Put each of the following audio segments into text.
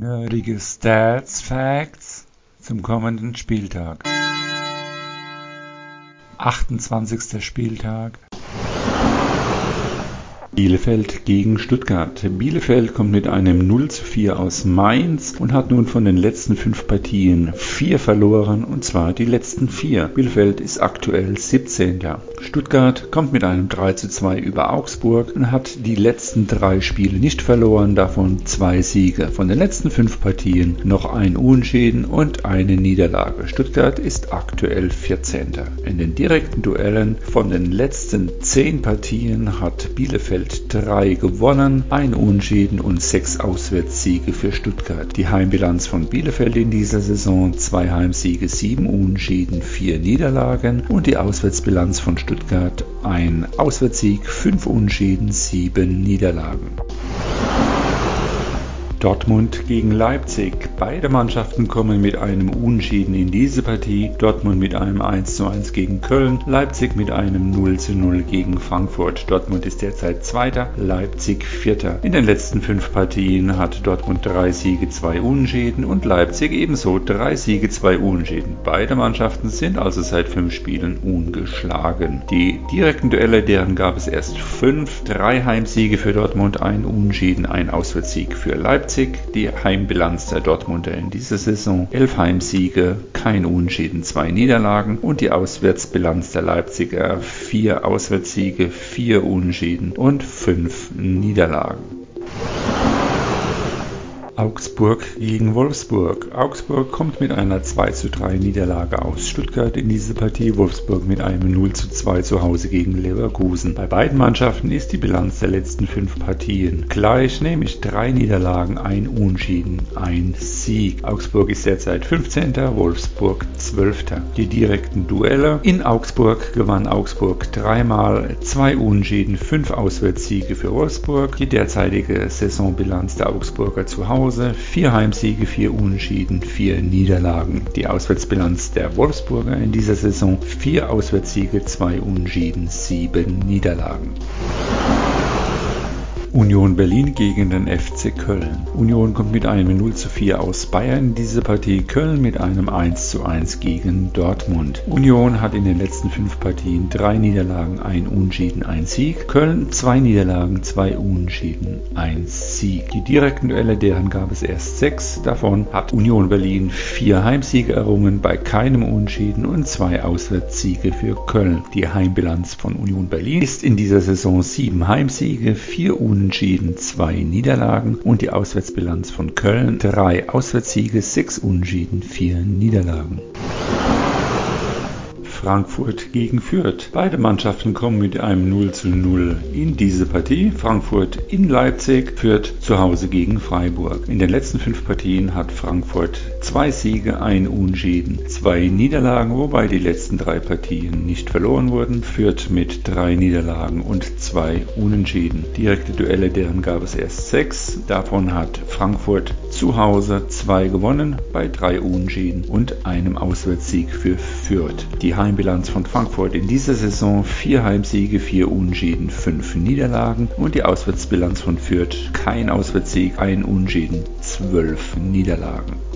Nerdige Stats Facts zum kommenden Spieltag. 28. Spieltag Bielefeld gegen Stuttgart. Bielefeld kommt mit einem 0 zu 4 aus Mainz und hat nun von den letzten fünf Partien vier verloren und zwar die letzten vier. Bielefeld ist aktuell 17. Stuttgart kommt mit einem 3 zu 2 über Augsburg und hat die letzten drei Spiele nicht verloren, davon zwei Siege. Von den letzten fünf Partien noch ein Unentschieden und eine Niederlage. Stuttgart ist aktuell 14. In den direkten Duellen von den letzten zehn Partien hat Bielefeld Bielefeld 3 gewonnen, ein Unentschieden und 6 Auswärtssiege für Stuttgart. Die Heimbilanz von Bielefeld in dieser Saison 2 Heimsiege, 7 Unentschieden, 4 Niederlagen und die Auswärtsbilanz von Stuttgart ein Auswärtssieg, 5 Unentschieden, 7 Niederlagen. Dortmund gegen Leipzig. Beide Mannschaften kommen mit einem Unentschieden in diese Partie. Dortmund mit einem 1:1 gegen Köln, Leipzig mit einem 0:0 gegen Frankfurt. Dortmund ist derzeit Zweiter, Leipzig Vierter. In den letzten fünf Partien hat Dortmund drei Siege, zwei Unentschieden und Leipzig ebenso drei Siege, zwei Unentschieden. Beide Mannschaften sind also seit fünf Spielen ungeschlagen. Die direkten Duelle, deren gab es erst fünf. Drei Heimsiege für Dortmund, ein Unentschieden, ein Auswärtssieg für Leipzig. Leipzig die Heimbilanz der Dortmunder in dieser Saison. Elf Heimsiege, kein Unentschieden, zwei Niederlagen und die Auswärtsbilanz der Leipziger vier Auswärtssiege, vier Unentschieden und fünf Niederlagen. Augsburg gegen Wolfsburg. Augsburg kommt mit einer 2 zu 3 Niederlage aus Stuttgart in diese Partie, Wolfsburg mit einem 0 zu 2 zu Hause gegen Leverkusen. Bei beiden Mannschaften ist die Bilanz der letzten fünf Partien gleich, nämlich drei Niederlagen, ein Unschieden, ein Sieg. Augsburg ist derzeit 15., Wolfsburg 12. Die direkten Duelle. In Augsburg gewann Augsburg dreimal, zwei Unschieden, fünf Auswärtssiege für Wolfsburg. Die derzeitige Saisonbilanz der Augsburger zu Hause Hause, vier Heimsiege, vier Unentschieden, vier Niederlagen. Die Auswärtsbilanz der Wolfsburger in dieser Saison, vier Auswärtssiege, zwei Unentschieden, sieben Niederlagen. Union Berlin gegen den FC Köln. Union kommt mit einem 0 zu 4 aus Bayern in diese Partie, Köln mit einem 1 zu 1 gegen Dortmund. Union hat in den letzten fünf Partien drei Niederlagen, ein Unschieden, ein Sieg. Köln zwei Niederlagen, zwei Unschieden, ein Sieg. Die direkten Duelle, deren gab es erst sechs. Davon hat Union Berlin vier Heimsiege errungen, bei keinem Unschieden und zwei Auswärtssiege für Köln. Die Heimbilanz von Union Berlin ist in dieser Saison sieben Heimsiege, vier Unentschieden Unentschieden, zwei Niederlagen und die Auswärtsbilanz von Köln drei Auswärtssiege, sechs Unentschieden, vier Niederlagen. Frankfurt gegen Fürth. Beide Mannschaften kommen mit einem 0 zu 0 in diese Partie. Frankfurt in Leipzig, Fürth zu Hause gegen Freiburg. In den letzten fünf Partien hat Frankfurt zwei Siege, ein Unschieden, zwei Niederlagen, wobei die letzten drei Partien nicht verloren wurden. Fürth mit drei Niederlagen und zwei Unentschieden. Direkte Duelle, deren gab es erst sechs. Davon hat Frankfurt zu Hause zwei gewonnen, bei drei Unentschieden und einem Auswärtssieg für Fürth. Die Heimbilanz von Frankfurt in dieser Saison vier Heimsiege, vier Unentschieden, fünf Niederlagen und die Auswärtsbilanz von Fürth kein Auswärtssieg, ein Unentschieden, zwölf Niederlagen.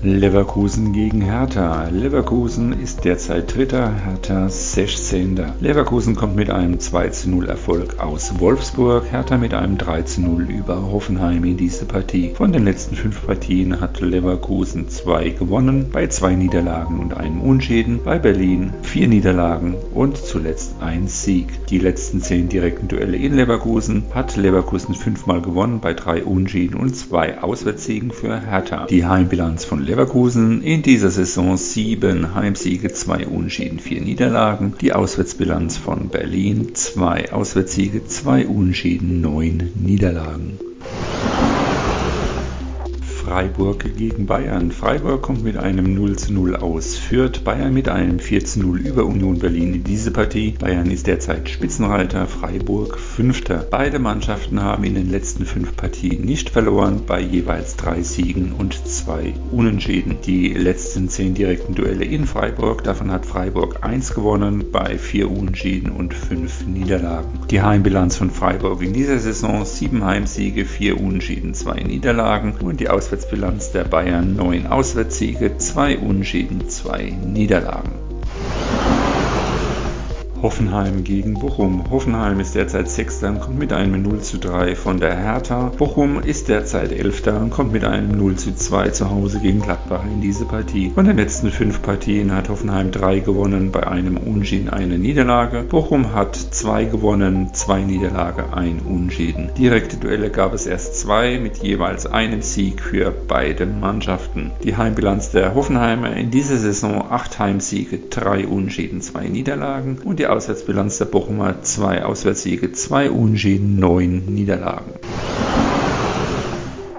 Leverkusen gegen Hertha. Leverkusen ist derzeit Dritter, Hertha 16. Leverkusen kommt mit einem 2 zu 0 Erfolg aus Wolfsburg, Hertha mit einem 3 zu 0 über Hoffenheim in diese Partie. Von den letzten fünf Partien hat Leverkusen zwei gewonnen, bei zwei Niederlagen und einem Unschieden, bei Berlin vier Niederlagen und zuletzt ein Sieg. Die letzten zehn direkten Duelle in Leverkusen hat Leverkusen fünfmal gewonnen, bei drei Unschieden und zwei Auswärtssiegen für Hertha. Die Heimbilanz von Leverkusen in dieser Saison sieben Heimsiege, zwei Unschieden, vier Niederlagen. Die Auswärtsbilanz von Berlin zwei Auswärtssiege, zwei Unschieden, neun Niederlagen. Freiburg gegen Bayern. Freiburg kommt mit einem 0 zu 0 aus, führt Bayern mit einem 4 zu 0 über Union Berlin in diese Partie. Bayern ist derzeit Spitzenreiter, Freiburg Fünfter. Beide Mannschaften haben in den letzten fünf Partien nicht verloren, bei jeweils drei Siegen und zwei Unentschieden. Die letzten zehn direkten Duelle in Freiburg, davon hat Freiburg 1 gewonnen, bei vier Unentschieden und fünf Niederlagen. Die Heimbilanz von Freiburg in dieser Saison sieben Heimsiege, vier Unentschieden, zwei Niederlagen und die Auswärtsbilanz der Bayern neun Auswärtssiege, zwei Unentschieden, zwei Niederlagen. Hoffenheim gegen Bochum. Hoffenheim ist derzeit Sechster und kommt mit einem 0 zu 3 von der Hertha. Bochum ist derzeit Elfter und kommt mit einem 0 zu 2 zu Hause gegen Gladbach in diese Partie. Von den letzten fünf Partien hat Hoffenheim drei gewonnen, bei einem Unschieden eine Niederlage. Bochum hat zwei gewonnen, zwei Niederlage, ein Unschieden. Direkte Duelle gab es erst zwei mit jeweils einem Sieg für beide Mannschaften. Die Heimbilanz der Hoffenheimer in dieser Saison acht Heimsiege, drei Unschieden, zwei Niederlagen und die Auswärtsbilanz der Bochumer zwei Auswärtssiege, zwei Unentschieden, neun Niederlagen.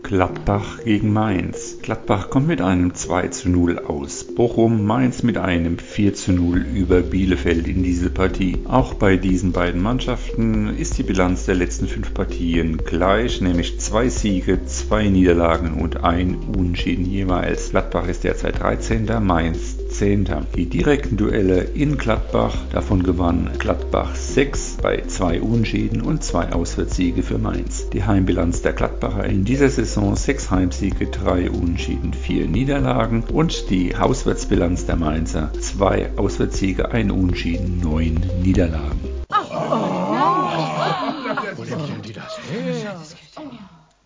Gladbach gegen Mainz. Gladbach kommt mit einem 2 zu 0 aus. Bochum Mainz mit einem 4 zu 0 über Bielefeld in diese Partie. Auch bei diesen beiden Mannschaften ist die Bilanz der letzten fünf Partien gleich, nämlich zwei Siege, zwei Niederlagen und ein Unentschieden jeweils. Gladbach ist derzeit 13. Mainz 10. Die direkten Duelle in Gladbach, davon gewann Gladbach 6 bei zwei Unschieden und zwei Auswärtssiege für Mainz. Die Heimbilanz der Gladbacher in dieser Saison 6 Heimsiege, 3 Unschieden, 4 Niederlagen und die Auswärtsbilanz der Mainzer 2 Auswärtssiege, 1 Unschieden, 9 Niederlagen.